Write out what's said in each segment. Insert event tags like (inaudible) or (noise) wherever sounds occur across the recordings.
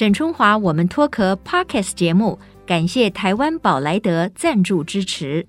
沈春华，我们脱壳 Podcast 节目，感谢台湾宝莱德赞助支持。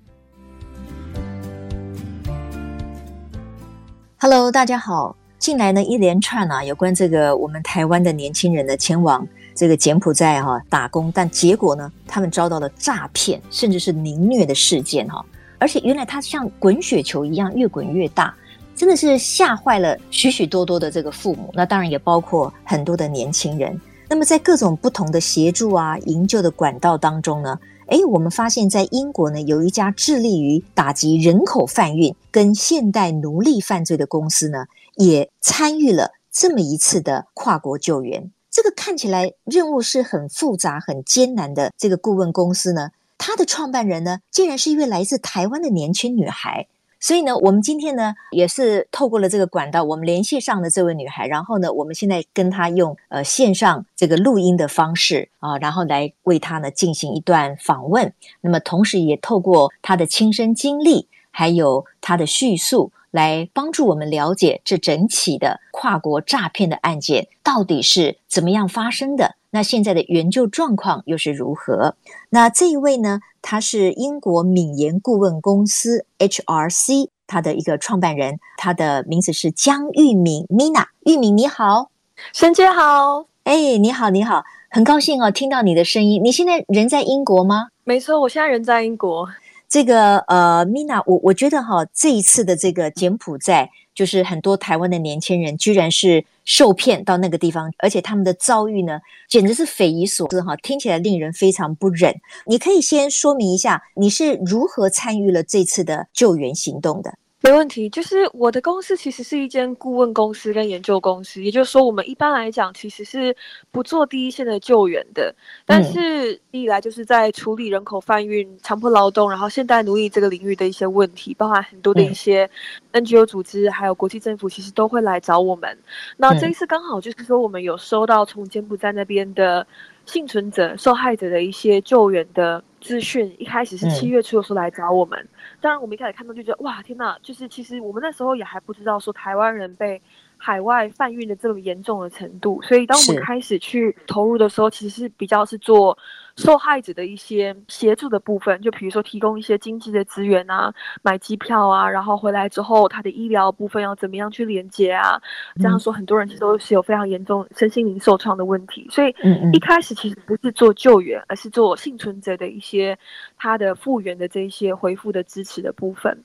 Hello，大家好。近来呢，一连串啊，有关这个我们台湾的年轻人呢，前往这个柬埔寨哈、打工，但结果呢，他们遭到了诈骗，甚至是凌虐的事件哈、而且原来它像滚雪球一样，越滚越大，真的是吓坏了许许多多的这个父母。那当然也包括很多的年轻人。那么，在各种不同的协助啊、营救的管道当中呢，诶，我们发现，在英国呢，有一家致力于打击人口贩运跟现代奴隶犯罪的公司呢，也参与了这么一次的跨国救援。这个看起来任务是很复杂、很艰难的这个顾问公司呢，它的创办人呢，竟然是一位来自台湾的年轻女孩。所以呢，我们今天呢也是透过了这个管道，我们联系上了这位女孩，然后呢，我们现在跟她用呃线上这个录音的方式啊，然后来为她呢进行一段访问。那么同时也透过她的亲身经历，还有她的叙述，来帮助我们了解这整起的跨国诈骗的案件到底是怎么样发生的。那现在的援救状况又是如何？那这一位呢，他是英国敏言顾问公司 HRC 他的一个创办人，他的名字是江玉敏 Mina。玉敏你好，沈姐好，哎，你好你好，很高兴哦，听到你的声音。你现在人在英国吗？没错，我现在人在英国。这个呃，Mina，我我觉得哈，这一次的这个柬埔寨。就是很多台湾的年轻人居然是受骗到那个地方，而且他们的遭遇呢，简直是匪夷所思哈，听起来令人非常不忍。你可以先说明一下，你是如何参与了这次的救援行动的？没问题，就是我的公司其实是一间顾问公司跟研究公司，也就是说，我们一般来讲其实是不做第一线的救援的。但是，一来就是在处理人口贩运、强迫劳动，然后现代奴役这个领域的一些问题，包含很多的一些 NGO 组织，还有国际政府，其实都会来找我们。那这一次刚好就是说，我们有收到从柬埔寨那边的幸存者、受害者的一些救援的资讯，一开始是七月初的时候来找我们。当然，我们一开始看到就觉得哇，天哪！就是其实我们那时候也还不知道说台湾人被海外贩运的这么严重的程度，所以当我们开始去投入的时候，其实是比较是做。受害者的一些协助的部分，就比如说提供一些经济的资源啊，买机票啊，然后回来之后他的医疗部分要怎么样去连接啊？这样说，很多人其实都是有非常严重身心灵受创的问题，所以一开始其实不是做救援，而是做幸存者的一些他的复原的这一些恢复的支持的部分。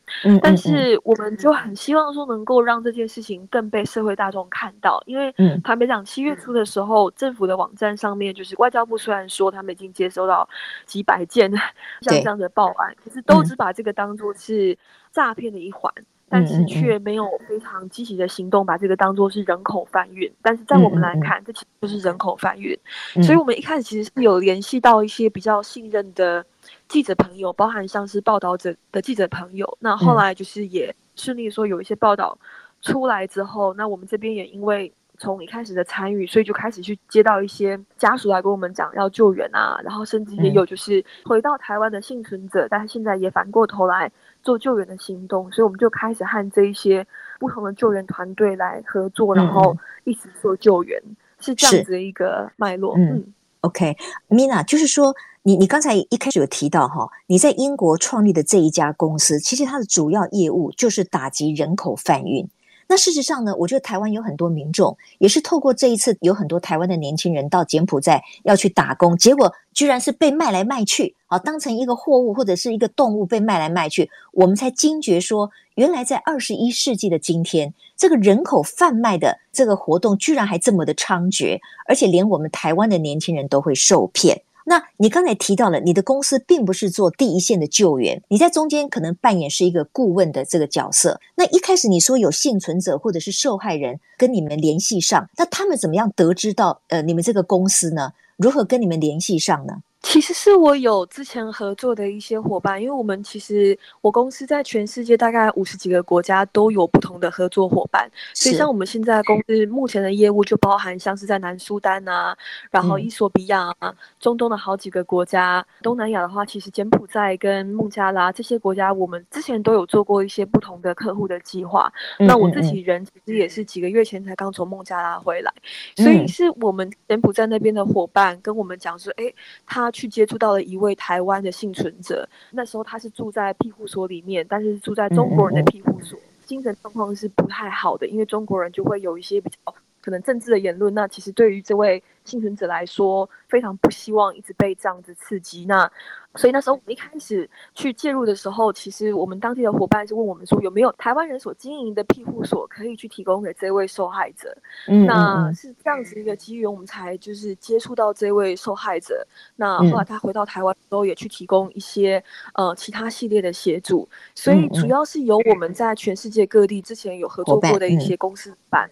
但是我们就很希望说能够让这件事情更被社会大众看到，因为坦白讲，七月初的时候，政府的网站上面就是外交部虽然说他们已经接收到几百件 (laughs) 像这样的报案，可是都只把这个当做是诈骗的一环，嗯、但是却没有非常积极的行动，把这个当做是人口贩运。但是在我们来看，嗯、这其实就是人口贩运。嗯、所以我们一开始其实是有联系到一些比较信任的记者朋友，包含像是报道者的记者朋友。那后来就是也顺利说有一些报道出来之后，那我们这边也因为。从一开始的参与，所以就开始去接到一些家属来跟我们讲要救援啊，然后甚至也有就是回到台湾的幸存者，但是现在也反过头来做救援的行动，所以我们就开始和这一些不同的救援团队来合作，然后一起做救援，是这样子的一个脉络。嗯，嗯，OK，Mina，就是说你你刚才一开始有提到哈，你在英国创立的这一家公司，其实它的主要业务就是打击人口贩运。那事实上呢，我觉得台湾有很多民众也是透过这一次，有很多台湾的年轻人到柬埔寨要去打工，结果居然是被卖来卖去，啊，当成一个货物或者是一个动物被卖来卖去，我们才惊觉说，原来在二十一世纪的今天，这个人口贩卖的这个活动居然还这么的猖獗，而且连我们台湾的年轻人都会受骗。那你刚才提到了，你的公司并不是做第一线的救援，你在中间可能扮演是一个顾问的这个角色。那一开始你说有幸存者或者是受害人跟你们联系上，那他们怎么样得知到呃你们这个公司呢？如何跟你们联系上呢？其实是我有之前合作的一些伙伴，因为我们其实我公司在全世界大概五十几个国家都有不同的合作伙伴，所以像我们现在公司目前的业务就包含像是在南苏丹啊，然后伊索比亚、啊、中东的好几个国家，东南亚的话，其实柬埔寨跟孟加拉这些国家，我们之前都有做过一些不同的客户的计划。嗯。嗯嗯，那我自己人其实也是几个月前才刚从孟加拉回来，所以是我们柬埔寨那边的伙伴跟我们讲说，哎，他。去接触到了一位台湾的幸存者，那时候他是住在庇护所里面，但是住在中国人的庇护所，精神状况是不太好的，因为中国人就会有一些比较可能政治的言论。那其实对于这位幸存者来说，非常不希望一直被这样子刺激。那所以那时候我们一开始去介入的时候，其实我们当地的伙伴是问我们说，有没有台湾人所经营的庇护所可以去提供给这位受害者？嗯，那是这样子一个机缘，我们才就是接触到这位受害者。那后来他回到台湾之后，也去提供一些呃其他系列的协助。所以主要是由我们在全世界各地之前有合作过的一些公司办。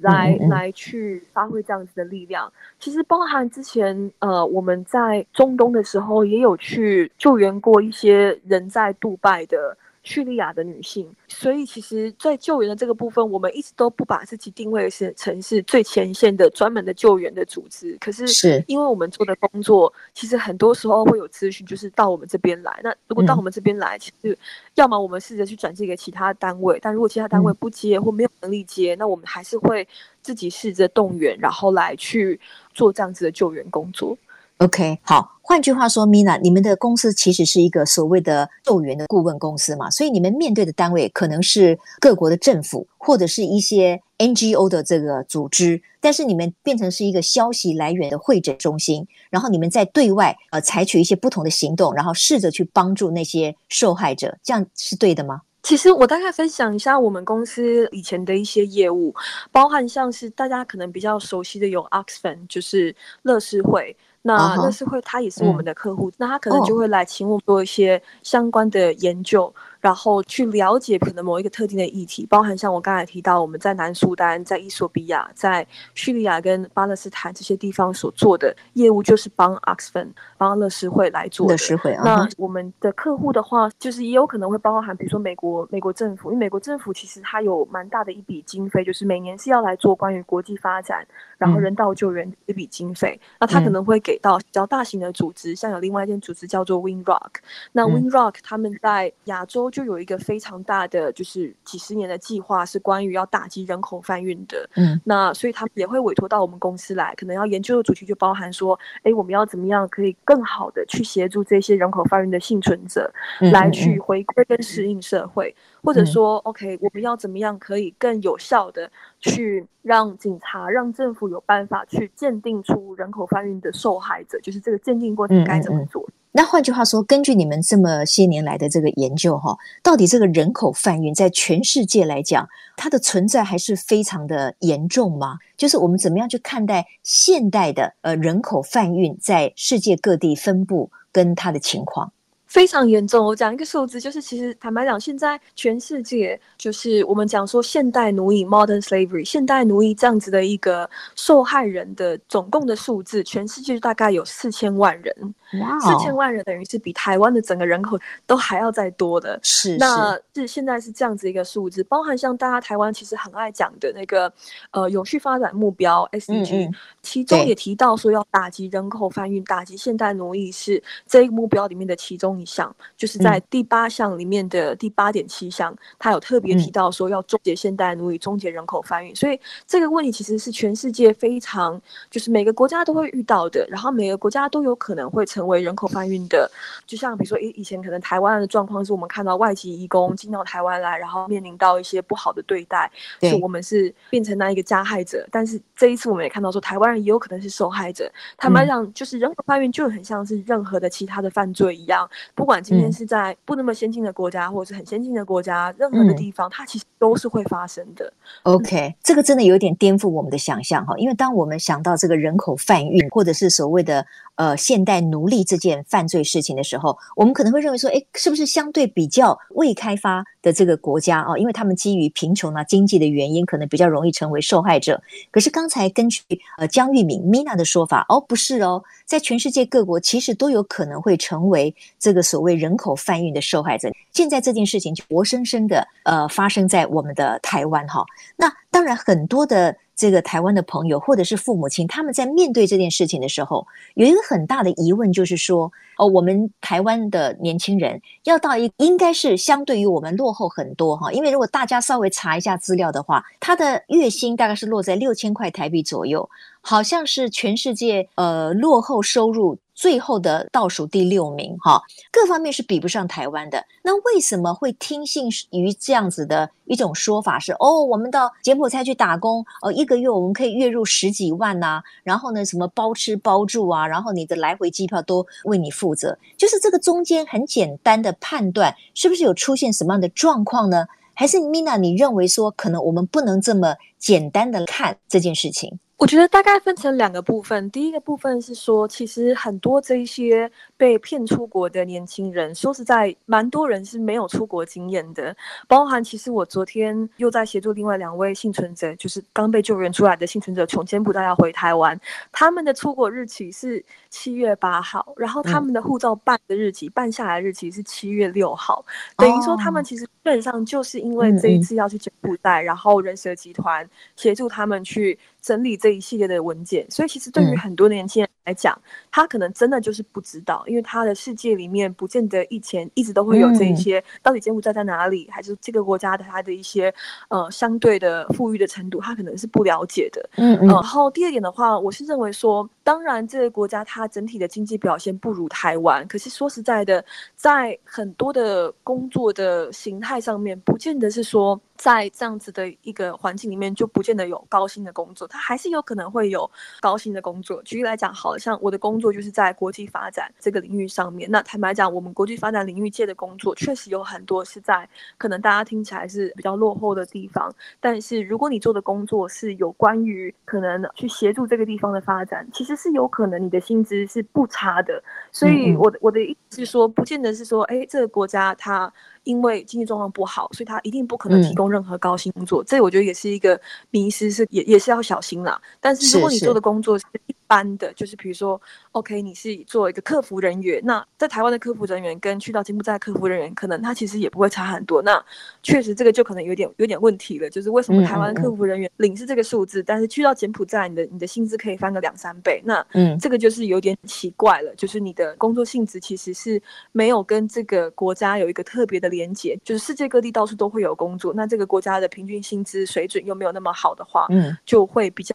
来来去发挥这样子的力量，其实包含之前呃我们在中东的时候也有去救援过一些人在杜拜的。叙利亚的女性，所以其实，在救援的这个部分，我们一直都不把自己定位是城市最前线的专门的救援的组织。可是，是因为我们做的工作，其实很多时候会有咨询，就是到我们这边来。那如果到我们这边来，其实要么我们试着去转寄给其他单位，但如果其他单位不接或没有能力接，那我们还是会自己试着动员，然后来去做这样子的救援工作。OK，好。换句话说，Mina，你们的公司其实是一个所谓的救援的顾问公司嘛，所以你们面对的单位可能是各国的政府或者是一些 NGO 的这个组织，但是你们变成是一个消息来源的会诊中心，然后你们在对外呃采取一些不同的行动，然后试着去帮助那些受害者，这样是对的吗？其实我大概分享一下我们公司以前的一些业务，包含像是大家可能比较熟悉的有 Oxfam，就是乐施会。那那是会他也是我们的客户，嗯、那他可能就会来请我们做一些相关的研究。然后去了解可能某一个特定的议题，包含像我刚才提到，我们在南苏丹、在伊索比亚、在叙利亚跟巴勒斯坦这些地方所做的业务，就是帮 Oxfam、帮乐施会来做的。乐施会啊。那我们的客户的话，就是也有可能会包含，比如说美国、美国政府，因为美国政府其实它有蛮大的一笔经费，就是每年是要来做关于国际发展，然后人道救援的一笔经费。嗯、那他可能会给到比较大型的组织，像有另外一间组织叫做 Windrock。那 Windrock 他们在亚洲。就有一个非常大的，就是几十年的计划，是关于要打击人口贩运的。嗯，那所以他们也会委托到我们公司来，可能要研究的主题就包含说，哎，我们要怎么样可以更好的去协助这些人口贩运的幸存者，来去回归跟适应社会，或者说，OK，我们要怎么样可以更有效的去让警察、让政府有办法去鉴定出人口贩运的受害者，就是这个鉴定过程该怎么做？那换句话说，根据你们这么些年来的这个研究，哈，到底这个人口贩运在全世界来讲，它的存在还是非常的严重吗？就是我们怎么样去看待现代的呃人口贩运在世界各地分布跟它的情况？非常严重。我讲一个数字，就是其实坦白讲，现在全世界就是我们讲说现代奴役 （modern slavery），现代奴役这样子的一个受害人的总共的数字，全世界大概有四千万人。哇，四千万人等于是比台湾的整个人口都还要再多的。是，那是现在是这样子一个数字，包含像大家台湾其实很爱讲的那个呃永续发展目标 SDG，其中也提到说要打击人口贩运、打击现代奴役是这一个目标里面的其中一项，就是在第八项里面的第八点七项，他有特别提到说要终结现代奴役、终结人口贩运。所以这个问题其实是全世界非常就是每个国家都会遇到的，然后每个国家都有可能会成。成为人口贩运的，就像比如说，以以前可能台湾的状况是我们看到外籍移工进到台湾来，然后面临到一些不好的对待，所以我们是变成那一个加害者。但是这一次我们也看到说，台湾人也有可能是受害者。坦白讲，就是人口贩运就很像是任何的其他的犯罪一样，不管今天是在不那么先进的国家，或者是很先进的国家，任何的地方，它其实都是会发生的。OK，这个真的有点颠覆我们的想象哈，因为当我们想到这个人口贩运或者是所谓的呃现代奴隶这件犯罪事情的时候，我们可能会认为说，诶，是不是相对比较未开发的这个国家啊？因为他们基于贫穷啊、经济的原因，可能比较容易成为受害者。可是刚才根据呃江玉敏 Mina 的说法，哦，不是哦，在全世界各国其实都有可能会成为这个所谓人口贩运的受害者。现在这件事情就活生生的呃发生在我们的台湾哈。那当然很多的这个台湾的朋友或者是父母亲，他们在面对这件事情的时候，有一个很大的疑问，就是说哦，我们台湾的年轻人要到一应该是相对于我们落后很多哈，因为如果大家稍微查一下资料的话，他的月薪大概是落在六千块台币左右，好像是全世界呃落后收入。最后的倒数第六名，哈，各方面是比不上台湾的。那为什么会听信于这样子的一种说法是？哦，我们到柬埔寨去打工，呃，一个月我们可以月入十几万呐、然后呢，什么包吃包住啊，然后你的来回机票都为你负责。就是这个中间很简单的判断，是不是有出现什么样的状况呢？还是 Mina，你认为说可能我们不能这么简单的看这件事情？我觉得大概分成两个部分。第一个部分是说，其实很多这一些被骗出国的年轻人，说实在，蛮多人是没有出国经验的。包含其实我昨天又在协助另外两位幸存者，就是刚被救援出来的幸存者，从柬埔寨要回台湾，他们的出国日期是七月八号，然后他们的护照办的日期、嗯、办下来的日期是七月六号，等于说他们其实基本上就是因为这一次要去柬埔寨，嗯嗯然后人蛇集团协助他们去。整理这一系列的文件，所以其实对于很多年轻人来讲，嗯、他可能真的就是不知道，因为他的世界里面不见得以前一直都会有这一些，嗯、到底柬埔寨在哪里，还是这个国家的他的一些呃相对的富裕的程度，他可能是不了解的。嗯嗯、呃。然后第二点的话，我是认为说，当然这个国家它整体的经济表现不如台湾，可是说实在的，在很多的工作的形态上面，不见得是说。在这样子的一个环境里面，就不见得有高薪的工作，他还是有可能会有高薪的工作。举例来讲，好像我的工作就是在国际发展这个领域上面。那坦白讲，我们国际发展领域界的工作，确实有很多是在可能大家听起来是比较落后的地方。但是如果你做的工作是有关于可能去协助这个地方的发展，其实是有可能你的薪资是不差的。所以我的我的意思是说，不见得是说，哎，这个国家它。因为经济状况不好，所以他一定不可能提供任何高薪工作。嗯、这我觉得也是一个迷失，是也也是要小心啦。但是如果你做的工作是一般的，就是比如说，OK，你是做一个客服人员，那在台湾的客服人员跟去到柬埔寨的客服人员，可能他其实也不会差很多。那确实这个就可能有点有点问题了，就是为什么台湾客服人员领是这个数字，嗯嗯嗯，但是去到柬埔寨，你的你的薪资可以翻个两三倍？那嗯，这个就是有点奇怪了，就是你的工作性质其实是没有跟这个国家有一个特别的连接，就是世界各地到处都会有工作，那这个国家的平均薪资水准又没有那么好的话，嗯，就会比较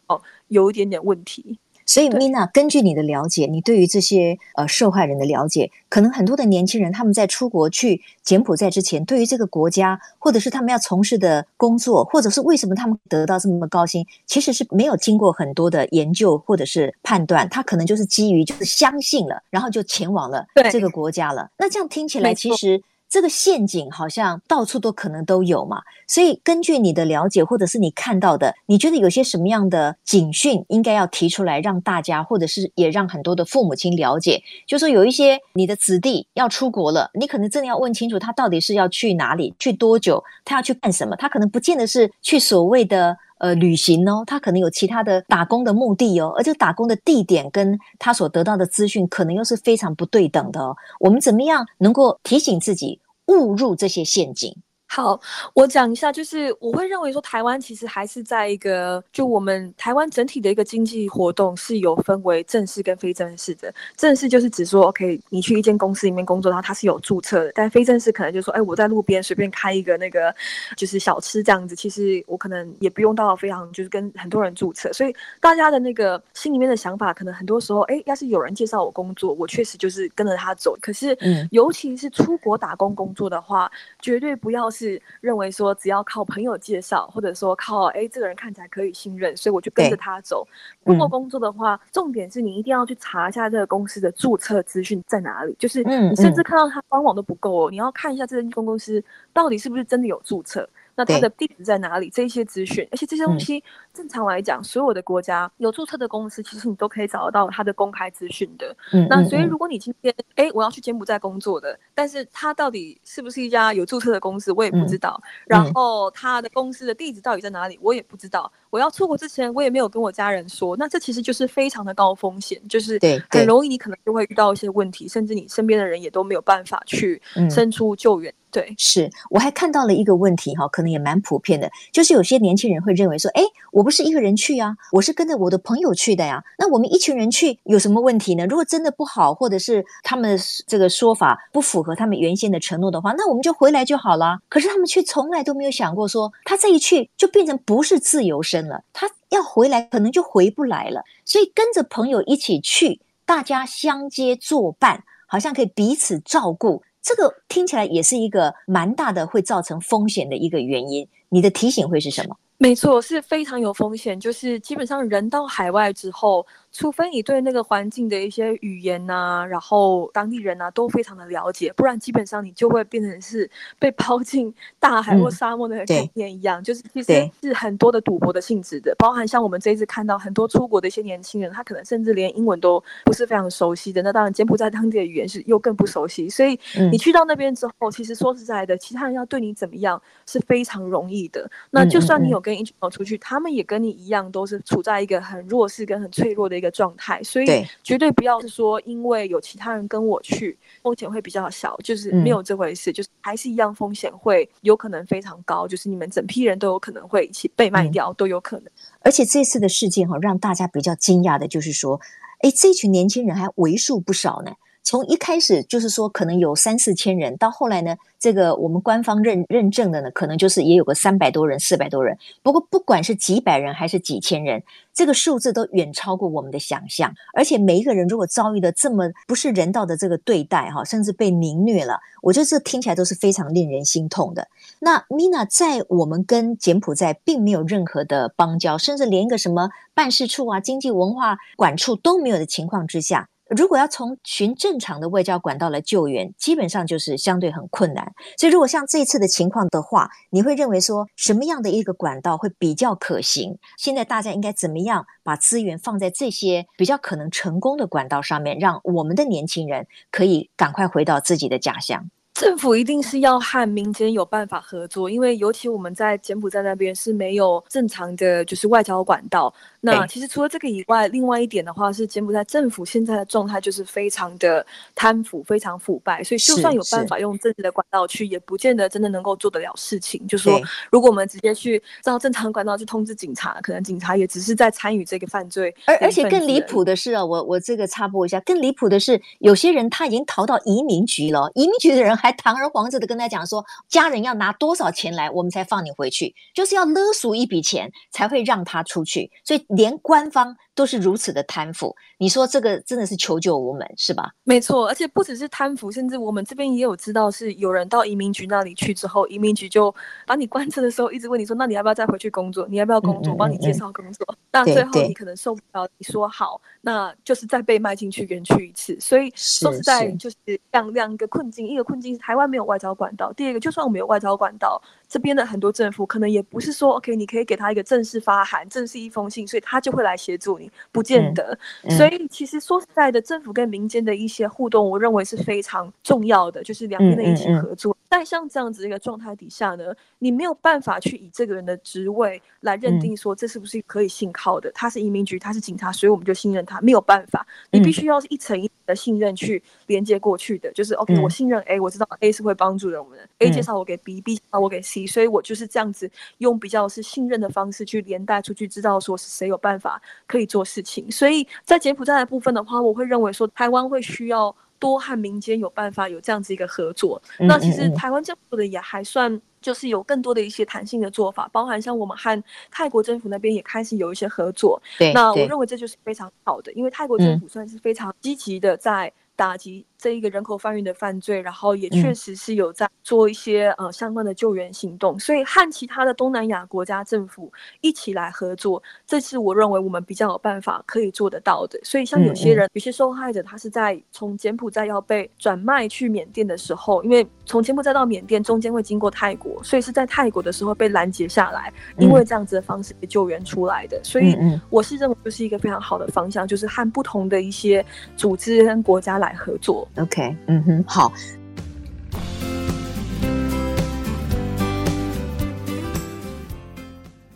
有一点点问题。所以，Mina，根据你的了解，你对于这些呃受害人的了解，可能很多的年轻人他们在出国去柬埔寨之前，对于这个国家，或者是他们要从事的工作，或者是为什么他们得到这么高薪，其实是没有经过很多的研究或者是判断，他可能就是基于就是相信了，然后就前往了这个国家了。那这样听起来，其实。这个陷阱好像到处都可能都有嘛，所以根据你的了解，或者是你看到的，你觉得有些什么样的警讯应该要提出来，让大家，或者是也让很多的父母亲了解，就说有一些你的子弟要出国了，你可能真的要问清楚他到底是要去哪里，去多久，他要去干什么，他可能不见得是去所谓的呃旅行哦，他可能有其他的打工的目的哦，而这打工的地点跟他所得到的资讯可能又是非常不对等的哦，我们怎么样能够提醒自己？误入这些陷阱。好，我讲一下，就是我会认为说，台湾其实还是在一个，就我们台湾整体的一个经济活动是有分为正式跟非正式的。正式就是指说，OK，你去一间公司里面工作，然后它是有注册的；但非正式可能就是说，哎，我在路边随便开一个那个就是小吃这样子，其实我可能也不用到非常就是跟很多人注册。所以大家的那个心里面的想法，可能很多时候，哎，要是有人介绍我工作，我确实就是跟着他走。可是，嗯，尤其是出国打工工作的话，绝对不要是。是认为说只要靠朋友介绍，或者说靠哎这个人看起来可以信任，所以我就跟着他走。如果工作的话，重点是你一定要去查一下这个公司的注册资讯在哪里。就是你甚至看到他官网都不够哦，你要看一下这间公司到底是不是真的有注册。那他的地址在哪里？这些资讯，而且这些东西正常来讲，所有的国家有注册的公司，其实你都可以找得到他的公开资讯的。嗯，那所以如果你今天哎，我要去柬埔寨工作的，但是他到底是不是一家有注册的公司，我也不知道。然后他的公司的地址到底在哪里，我也不知道。我要出国之前，我也没有跟我家人说。那这其实就是非常的高风险，就是很容易你可能就会遇到一些问题，甚至你身边的人也都没有办法去伸出救援。对，是，我还看到了一个问题哈，可能也蛮普遍的，就是有些年轻人会认为说，哎，我不是一个人去啊，我是跟着我的朋友去的呀。那我们一群人去有什么问题呢？如果真的不好，或者是他们这个说法不符合他们原先的承诺的话，那我们就回来就好了。可是他们却从来都没有想过说，他这一去就变成不是自由身了，他要回来可能就回不来了。所以跟着朋友一起去，大家相接作伴，好像可以彼此照顾。这个听起来也是一个蛮大的会造成风险的一个原因，你的提醒会是什么？没错，是非常有风险，就是基本上人到海外之后。除非你对那个环境的一些语言呐、啊，然后当地人呐、啊、都非常的了解，不然基本上你就会变成是 (laughs) 被抛进大海或沙漠的概念一样，嗯、就是其实是很多的赌博的性质的，包含像我们这一次看到很多出国的一些年轻人，他可能甚至连英文都不是非常熟悉的，那当然柬埔寨当地的语言是又更不熟悉，所以你。去到那边之后，其实说实在的，其他人要对你怎么样是非常容易的。那就算你有。跟一群朋友出去，他们也跟你一样，都是处在一个很弱势跟很脆弱的一个状态，所以绝对不要是说，因为有其他人跟我去，风险会比较小，就是没有这回事，嗯、就是还是一样风险会有可能非常高，就是你们整批人都有可能会一起被卖掉，嗯、都有可能。而且这次的事件哈，让大家比较惊讶的就是说，哎，这群年轻人还为数不少呢。从一开始就是说可能有三四千人，到后来呢，这个我们官方认认证的呢，可能就是也有个三百多人、四百多人。不过不管是几百人还是几千人，这个数字都远超过我们的想象。而且每一个人如果遭遇的这么不是人道的这个对待哈，甚至被凌虐了，我觉得这听起来都是非常令人心痛的。那 Mina 在我们跟柬埔寨并没有任何的邦交，甚至连一个什么办事处啊、经济文化管处都没有的情况之下。如果要从循正常的外交管道来救援，基本上就是相对很困难。所以，如果像这次的情况的话，你会认为说什么样的一个管道会比较可行？现在大家应该怎么样把资源放在这些比较可能成功的管道上面，让我们的年轻人可以赶快回到自己的家乡？政府一定是要和民间有办法合作，因为尤其我们在柬埔寨那边是没有正常的就是外交管道。那其实除了这个以外，另外一点的话是柬埔寨政府现在的状态就是非常的贪腐，非常腐败，所以就算有办法用政治的管道去，也不见得真的能够做得了事情。就是说，如果我们直接去照正常管道去通知警察，可能警察也只是在参与这个犯罪。而而且更离谱的是啊，我我这个插播一下，更离谱的是，有些人他已经逃到移民局了，移民局的人还堂而皇之的跟他讲说，家人要拿多少钱来，我们才放你回去，就是要勒索一笔钱才会让他出去，所以。连官方都是如此的贪腐，你说这个真的是求救无门，是吧？没错，而且不只是贪腐，甚至我们这边也有知道是有人到移民局那里去之后，移民局就把你关车的时候，一直问你说：“那你要不要再回去工作？你要不要工作？帮、嗯嗯嗯、你介绍工作。”那最后你可能受不了，你说好，那就是再被卖进去园区一次。所以说实在就是两两个困境，一个困境是台湾没有外交管道，第二个就算我们有外交管道。这边的很多政府可能也不是说，OK，你可以给他一个正式发函，正式一封信，所以他就会来协助你，不见得。嗯嗯、所以其实说实在的，政府跟民间的一些互动，我认为是非常重要的，就是两边的一起合作。在像这样子一个状态底下呢，你没有办法去以这个人的职位来认定说这是不是可以信靠的。他是移民局，他是警察，所以我们就信任他，没有办法。你必须要是一层一层的信任去连接过去的，就是 OK，我信任 A，我知道 A 是会帮助人我们的，A 介绍我给 B，B 介绍我给 C。所以我就是这样子用比较是信任的方式去连带出去，知道说是谁有办法可以做事情。所以在柬埔寨的部分的话，我会认为说台湾会需要多和民间有办法有这样子一个合作。嗯嗯嗯，那其实台湾政府的也还算就是有更多的一些弹性的做法，包含像我们和泰国政府那边也开始有一些合作。对，那我认为这就是非常好的，因为泰国政府算是非常积极的在打击。这一个人口贩运的犯罪，然后也确实是有在做一些、嗯、呃相关的救援行动，所以和其他的东南亚国家政府一起来合作，这是我认为我们比较有办法可以做得到的。所以像有些人，嗯嗯、有些受害者，他是在从柬埔寨要被转卖去缅甸的时候，因为从柬埔寨到缅甸中间会经过泰国，所以是在泰国的时候被拦截下来，因为这样子的方式被救援出来的。所以我是认为就是一个非常好的方向，就是和不同的一些组织跟国家来合作。OK，嗯哼，好。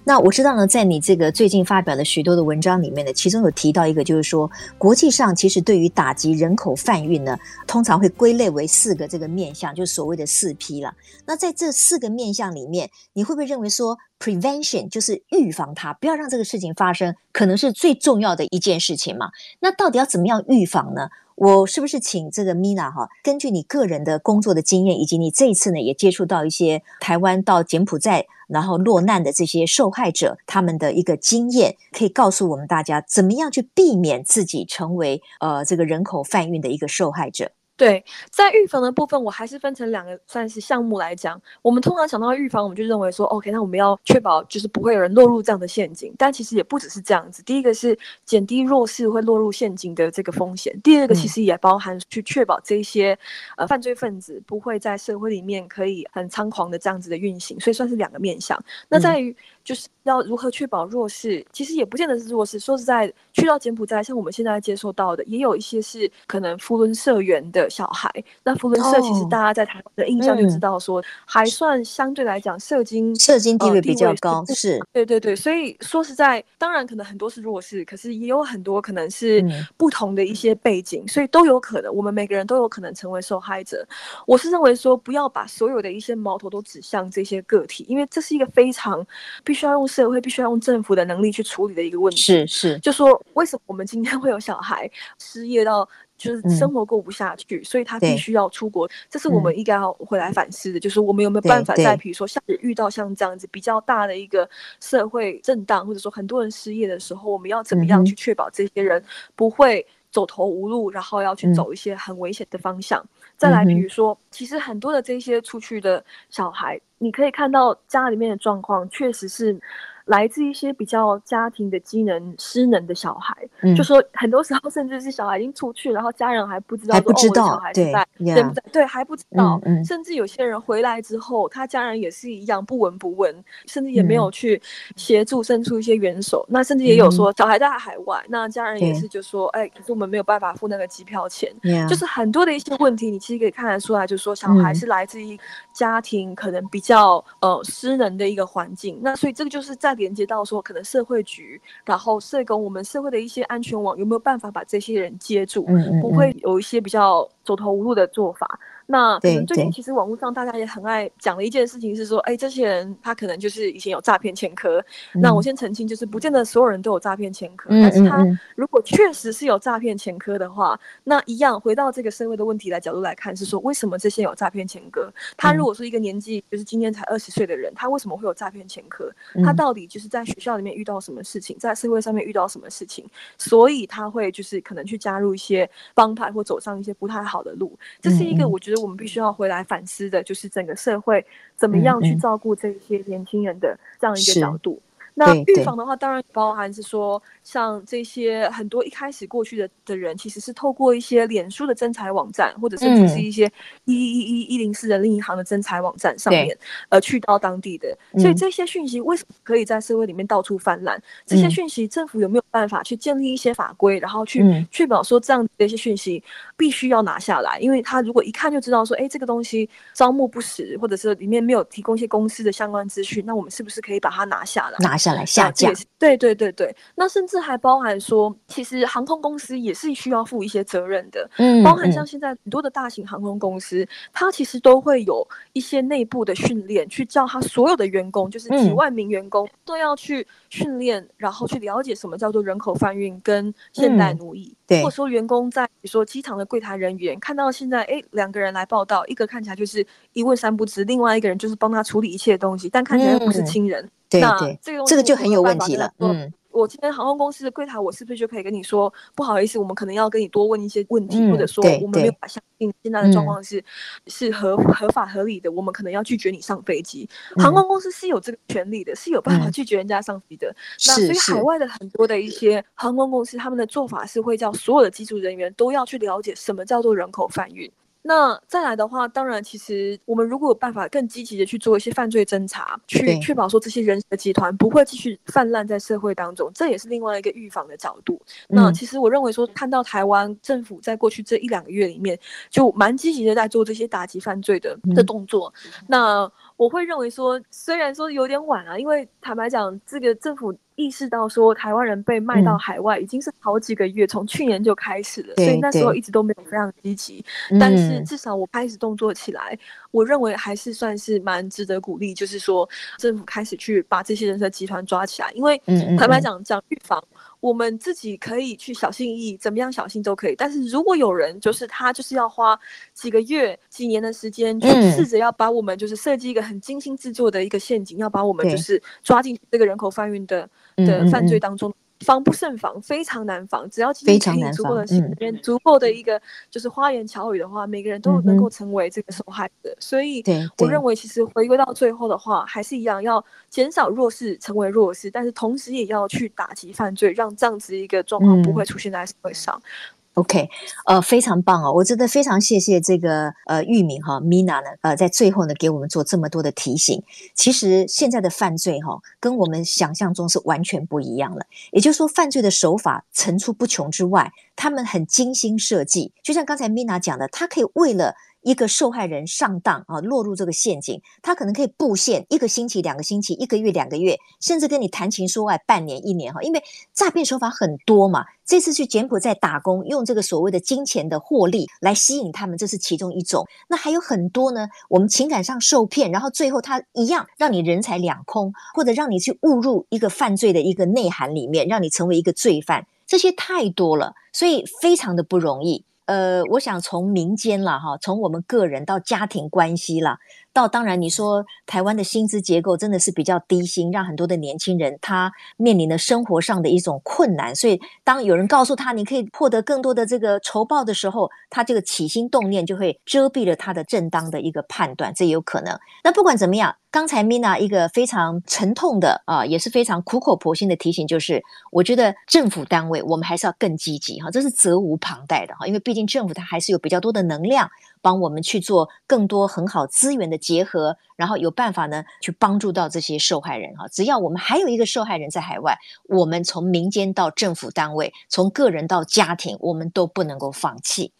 那我知道呢，在你这个最近发表的许多的文章里面呢，其中有提到一个，就是说国际上其实对于打击人口贩运呢，通常会归类为四个这个面向，就是所谓的四 P 了。那在这四个面向里面，你会不会认为说 prevention 就是预防它，不要让这个事情发生，可能是最重要的一件事情嘛？那到底要怎么样预防呢？我是不是请这个 Mina 哈，根据你个人的工作的经验，以及你这一次呢也接触到一些台湾到柬埔寨然后落难的这些受害者，他们的一个经验，可以告诉我们大家怎么样去避免自己成为呃这个人口贩运的一个受害者。对，在预防的部分，我还是分成两个算是项目来讲。我们通常想到预防，我们就认为说，OK，那我们要确保就是不会有人落入这样的陷阱。但其实也不只是这样子。第一个是减低弱势会落入陷阱的这个风险。第二个其实也包含去确保这些呃犯罪分子不会在社会里面可以很猖狂的这样子的运行。所以算是两个面向。那在于就是要如何确保弱势，其实也不见得是弱势。说实在，去到柬埔寨，像我们现在接受到的，也有一些是可能福伦社员的。小孩，那福伦社其实大家在台湾的印象就知道，说还算相对来讲社经社经地位比较高，是对对对，所以说实在，当然可能很多是弱势，可是也有很多可能是不同的一些背景，所以都有可能，我们每个人都有可能成为受害者。我是认为说，不要把所有的一些矛头都指向这些个体，因为这是一个非常必须要用社会、必须要用政府的能力去处理的一个问题。是是，就说为什么我们今天会有小孩失业到？就是生活过不下去，嗯、所以他必须要出国。这是我们应该要回来反思的，嗯、就是我们有没有办法在比如说像遇到像这样子比较大的一个社会震荡，或者说很多人失业的时候，我们要怎么样去确保这些人不会走投无路，然后要去走一些很危险的方向？嗯、再来，比如说，其实很多的这些出去的小孩，你可以看到家里面的状况，确实是。来自一些比较家庭的机能失能的小孩，嗯、就说很多时候甚至是小孩已经出去，然后家人还不知道，还不知道，哦、小孩是在对对不对？对，还不知道。嗯嗯、甚至有些人回来之后，他家人也是一样不闻不问，甚至也没有去协助伸出一些援手。嗯、那甚至也有说小孩在海外，嗯、那家人也是就说，哎，可是我们没有办法付那个机票钱。就是很多的一些问题，你其实可以看得出来，就是说小孩是来自于家庭可能比较呃失能的一个环境。那所以这个就是在连接到说可能。社会局，然后社工，我们社会的一些安全网有没有办法把这些人接住？嗯嗯嗯，不会有一些比较走投无路的做法。那最近其实网络上大家也很爱讲的一件事情是说，哎，这些人他可能就是以前有诈骗前科。嗯、那我先澄清，就是不见得所有人都有诈骗前科，但是他如果确实是有诈骗前科的话，那一样回到这个社会的问题来角度来看，是说为什么这些有诈骗前科？他如果是一个年纪就是今年才二十岁的人，他为什么会有诈骗前科？他到底就是在学校里面遇到什么事情，在社会上面遇到什么事情，所以他会就是可能去加入一些帮派或走上一些不太好的路。这是一个我觉得。我们必须要回来反思的，就是整个社会怎么样去照顾这些年轻人的这样一个角度。那预防的话，当然包含是说，像这些很多一开始过去的的人，其实是透过一些脸书的征才网站，或者甚至是一些一一一一零四人力银行的征才网站上面，呃，去到当地的。所以这些讯息为什么可以在社会里面到处泛滥？这些讯息政府有没有办法去建立一些法规，然后去确保说这样的一些讯息必须要拿下来？因为他如果一看就知道说，哎，这个东西招募不实，或者是里面没有提供一些公司的相关资讯，那我们是不是可以把它拿下来？拿下。下来下架，对对对对，那甚至还包含说，其实航空公司也是需要负一些责任的，嗯，包含像现在很多的大型航空公司，它其实都会有一些内部的训练，去叫他所有的员工，就是几万名员工都要去训练，然后去了解什么叫做人口贩运跟现代奴役。对，或者说员工在比如说机场的柜台人员看到现在，哎，两个人来报道，一个看起来就是一问三不知，另外一个人就是帮他处理一切东西，但看起来又不是亲人。对对，这个这个就很有问题了。嗯，我今天航空公司的柜台，我是不是就可以跟你说，不好意思，我们可能要跟你多问一些问题，嗯、或者说我们没有办法相信现在的状况是、嗯、是合合法合理的，我们可能要拒绝你上飞机。嗯、航空公司是有这个权利的，是有办法拒绝人家上飞机的。嗯、那所以海外的很多的一些航空公司，他们的做法是会叫所有的机组人员都要去了解什么叫做人口贩运。那再来的话，当然，其实我们如果有办法更积极的去做一些犯罪侦查，去确保说这些人的集团不会继续泛滥在社会当中，这也是另外一个预防的角度。嗯、那其实我认为说，看到台湾政府在过去这一两个月里面，就蛮积极的在做这些打击犯罪的的动作。嗯、那我会认为说，虽然说有点晚啊，因为坦白讲，这个政府。意识到说台湾人被卖到海外已经是好几个月，从、嗯、去年就开始了，所以那时候一直都没有非常积极。但是至少我开始动作起来，嗯、我认为还是算是蛮值得鼓励，就是说政府开始去把这些人的集团抓起来，因为坦白讲讲预防。我们自己可以去小心翼翼，怎么样小心都可以。但是如果有人就是他就是要花几个月、几年的时间去试着要把我们就是设计一个很精心制作的一个陷阱，要把我们就是抓进这个人口贩运的的犯罪当中。防不胜防，非常难防。只要其实给你足够的时间、嗯、足够的一个就是花言巧语的话，每个人都能够成为这个受害者。嗯、所以，我认为其实回归到最后的话，还是一样要减少弱势成为弱势，但是同时也要去打击犯罪，让这样子一个状况不会出现在社会上。嗯 OK，呃，非常棒哦！我真的非常谢谢这个呃玉敏哈 Mina 呢，呃，在最后呢给我们做这么多的提醒。其实现在的犯罪哈，跟我们想象中是完全不一样了。也就是说，犯罪的手法层出不穷之外，他们很精心设计。就像刚才 Mina 讲的，他可以为了。一个受害人上当啊，落入这个陷阱，他可能可以布线一个星期、两个星期、一个月、两个月，甚至跟你谈情说爱半年、一年哈。因为诈骗手法很多嘛，这次去柬埔寨打工，用这个所谓的金钱的获利来吸引他们，这是其中一种。那还有很多呢，我们情感上受骗，然后最后他一样让你人财两空，或者让你去误入一个犯罪的一个内涵里面，让你成为一个罪犯，这些太多了，所以非常的不容易。呃，我想从民间了，哈，从我们个人到家庭关系了。到当然，你说台湾的薪资结构真的是比较低薪，让很多的年轻人他面临了生活上的一种困难。所以，当有人告诉他你可以获得更多的这个酬报的时候，他这个起心动念就会遮蔽了他的正当的一个判断，这也有可能。那不管怎么样，刚才 Mina 一个非常沉痛的啊，也是非常苦口婆心的提醒，就是我觉得政府单位我们还是要更积极哈，这是责无旁贷的哈，因为毕竟政府它还是有比较多的能量。帮我们去做更多很好资源的结合，然后有办法呢去帮助到这些受害人哈。只要我们还有一个受害人在海外，我们从民间到政府单位，从个人到家庭，我们都不能够放弃。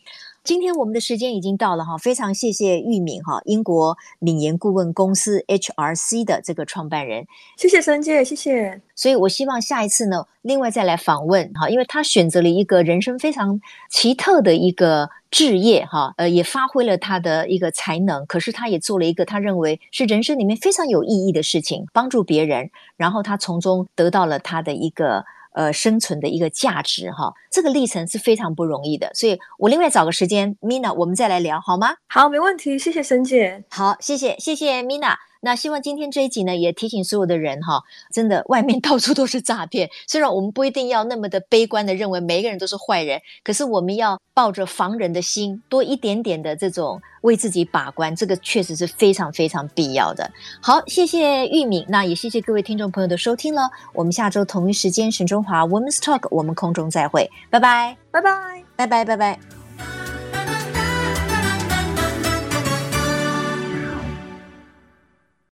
今天我们的时间已经到了哈，非常谢谢玉敏哈，英国敏研顾问公司 HRC 的这个创办人，谢谢沈姐，谢谢。所以我希望下一次呢，另外再来访问哈，因为他选择了一个人生非常奇特的一个置业哈，呃，也发挥了他的一个才能，可是他也做了一个他认为是人生里面非常有意义的事情，帮助别人，然后他从中得到了他的一个。呃，生存的一个价值哈，这个历程是非常不容易的，所以我另外找个时间，Mina，我们再来聊好吗？好，没问题，谢谢沈姐。好，谢谢，谢谢 Mina。那希望今天这一集呢，也提醒所有的人哈，真的外面 (laughs) 到处都是诈骗。虽然我们不一定要那么的悲观的认为每一个人都是坏人，可是我们要抱着防人的心，多一点点的这种为自己把关，这个确实是非常非常必要的。好，谢谢玉敏，那也谢谢各位听众朋友的收听了。我们下周同一时间沈中华 Women's Talk，我们空中再会，拜拜，拜拜，拜拜，拜拜。